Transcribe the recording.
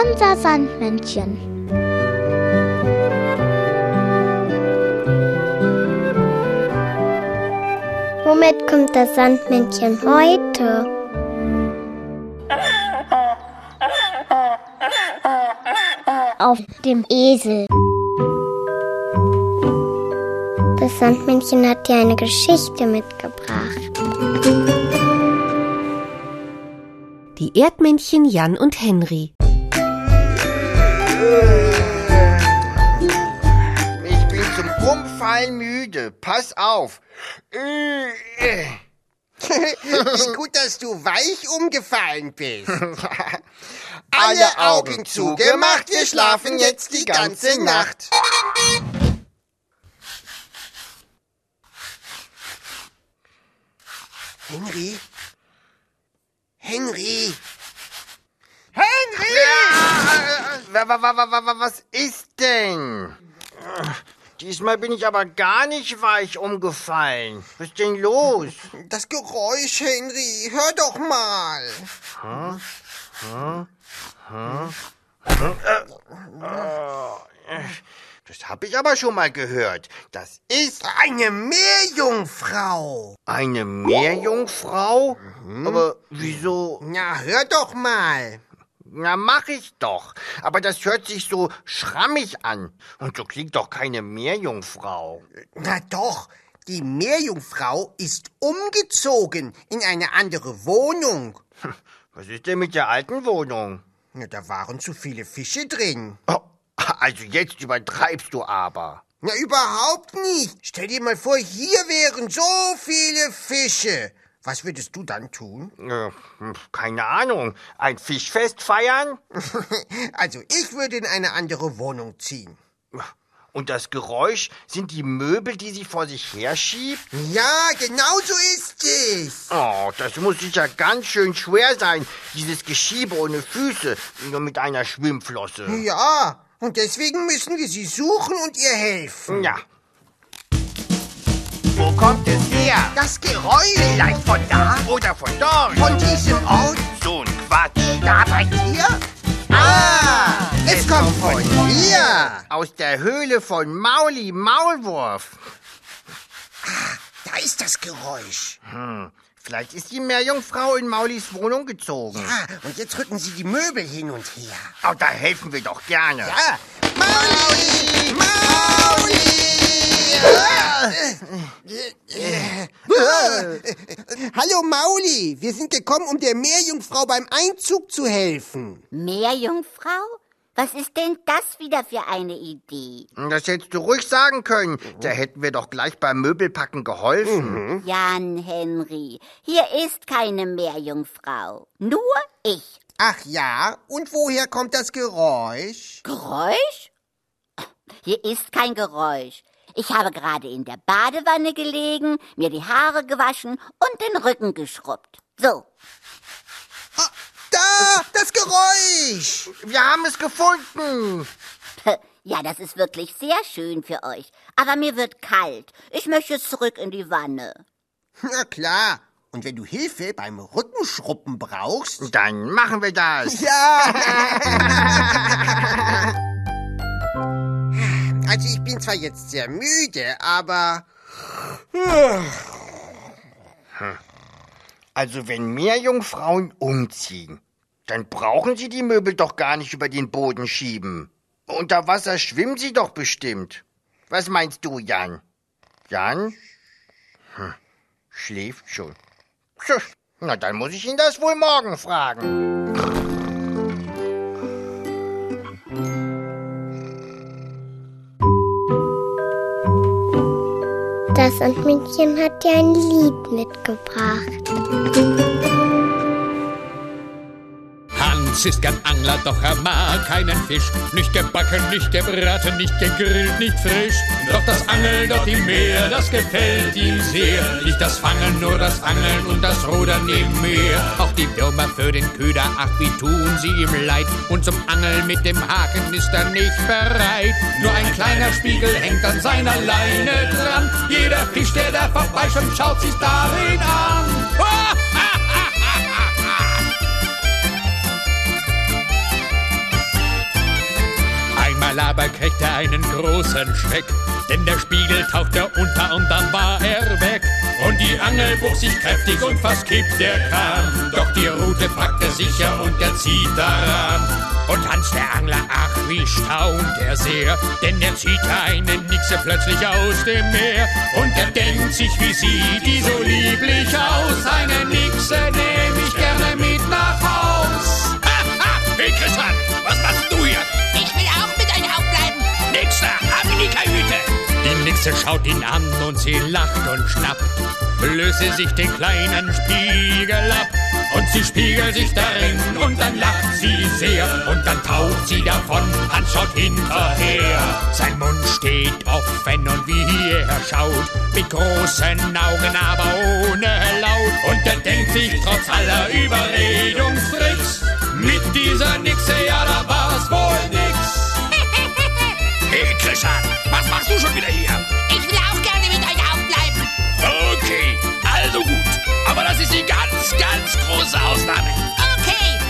Unser Sandmännchen. Womit kommt das Sandmännchen heute? Auf dem Esel. Das Sandmännchen hat dir eine Geschichte mitgebracht. Die Erdmännchen Jan und Henry. Ich bin zum Umfallen müde. Pass auf. Ist gut, dass du weich umgefallen bist. Alle Augen zugemacht, wir schlafen jetzt die ganze Nacht. Henry? Henry? Was ist denn? Diesmal bin ich aber gar nicht weich umgefallen. Was ist denn los? Das Geräusch, Henry. Hör doch mal. Das habe ich aber schon mal gehört. Das ist Eine Meerjungfrau. eine Meerjungfrau? Aber wieso? Na, hör doch mal. Na, mach ich doch. Aber das hört sich so schrammig an. Und so klingt doch keine Meerjungfrau. Na doch, die Meerjungfrau ist umgezogen in eine andere Wohnung. Was ist denn mit der alten Wohnung? Na, da waren zu viele Fische drin. Oh, also jetzt übertreibst du aber. Na, überhaupt nicht. Stell dir mal vor, hier wären so viele Fische. Was würdest du dann tun? Äh, keine Ahnung. Ein Fischfest feiern? Also, ich würde in eine andere Wohnung ziehen. Und das Geräusch sind die Möbel, die sie vor sich herschiebt? Ja, genau so ist es. Oh, das muss sicher ganz schön schwer sein, dieses Geschiebe ohne Füße, nur mit einer Schwimmflosse. Ja, und deswegen müssen wir sie suchen und ihr helfen. Ja. Wo kommt her? Das Geräusch Vielleicht von da oder von dort? von diesem Ort, So ein Quatsch. da bei dir? Ah, es kommt von hier. Aus der Höhle von Mauli Maulwurf. Da ist das Geräusch. Hm, vielleicht ist die Meerjungfrau in Maulis Wohnung gezogen. Ah, und jetzt rücken sie die Möbel hin und her. Oh, da helfen wir doch gerne. Ja, Mauli, Mauli. Ah. Hallo Mauli, wir sind gekommen, um der Meerjungfrau beim Einzug zu helfen. Meerjungfrau? Was ist denn das wieder für eine Idee? Das hättest du ruhig sagen können. Da hätten wir doch gleich beim Möbelpacken geholfen. Jan Henry, hier ist keine Meerjungfrau. Nur ich. Ach ja, und woher kommt das Geräusch? Geräusch? Hier ist kein Geräusch. Ich habe gerade in der Badewanne gelegen, mir die Haare gewaschen und den Rücken geschrubbt. So, Ah, da, das Geräusch. Wir haben es gefunden. ja, das ist wirklich sehr schön für euch. Aber mir wird kalt. Ich möchte zurück in die Wanne. Na klar. Und wenn du Hilfe beim Rückenschruppen brauchst? Dann machen wir das. Ja. Also ich bin zwar jetzt sehr müde, aber Also wenn Meerjungfrauen umziehen, dann brauchen sie die Möbel doch gar nicht über den Boden schieben. Unter Wasser schwimmen sie doch bestimmt. Was meinst du, Jan? Jan? Hm, schläft schon. Na, dann muss ich ihn das wohl morgen fragen. Das Sandmännchen hat dir ein Lied mitgebracht. Hans ist gern Angler, doch er mag keinen Fisch. Nicht gebacken, nicht gebraten, nicht gegrillt, nicht frisch. Doch das Angeln dort im Meer, das gefällt ihm sehr. Nicht das Fangen, nur das Angeln und das Rudern im Meer. Auch die Würmer für den Köder, ach wie tun sie ihm leid. Und zum Angeln mit dem Haken ist er nicht bereit. Nur ein kleiner Spiegel hängt an seiner Leine dran. Jeder Fisch, der da vorbeischwimmt, schaut sich darin an. Großen Schreck, denn der Spiegel tauchte unter und dann war er weg. Und die Angel bog sich kräftig und fast kippt der Kahn. Doch die Rute packte sicher und er zieht daran. Und Hans der Angler, ach wie staunt er sehr, denn er zieht eine Nixe plötzlich aus dem Meer. Und er denkt sich, wie sieht die so lieblich aus, eine Nixe Hexe schaut ihn an und sie lacht und schnappt, löse sich den kleinen Spiegel ab. Und sie spiegelt sich darin und dann lacht sie sehr und dann taucht sie davon, Hans schaut hinterher. Sein Mund steht offen und wie hierher schaut, mit großen Augen, aber ohne Laut. Und er denkt sich trotz aller Überredungstricks, mit dieser Nixe, ja da war's wohl nix. hey Christian, was machst du schon wieder hier? sie ganz, ganz große Ausnahme. Okay.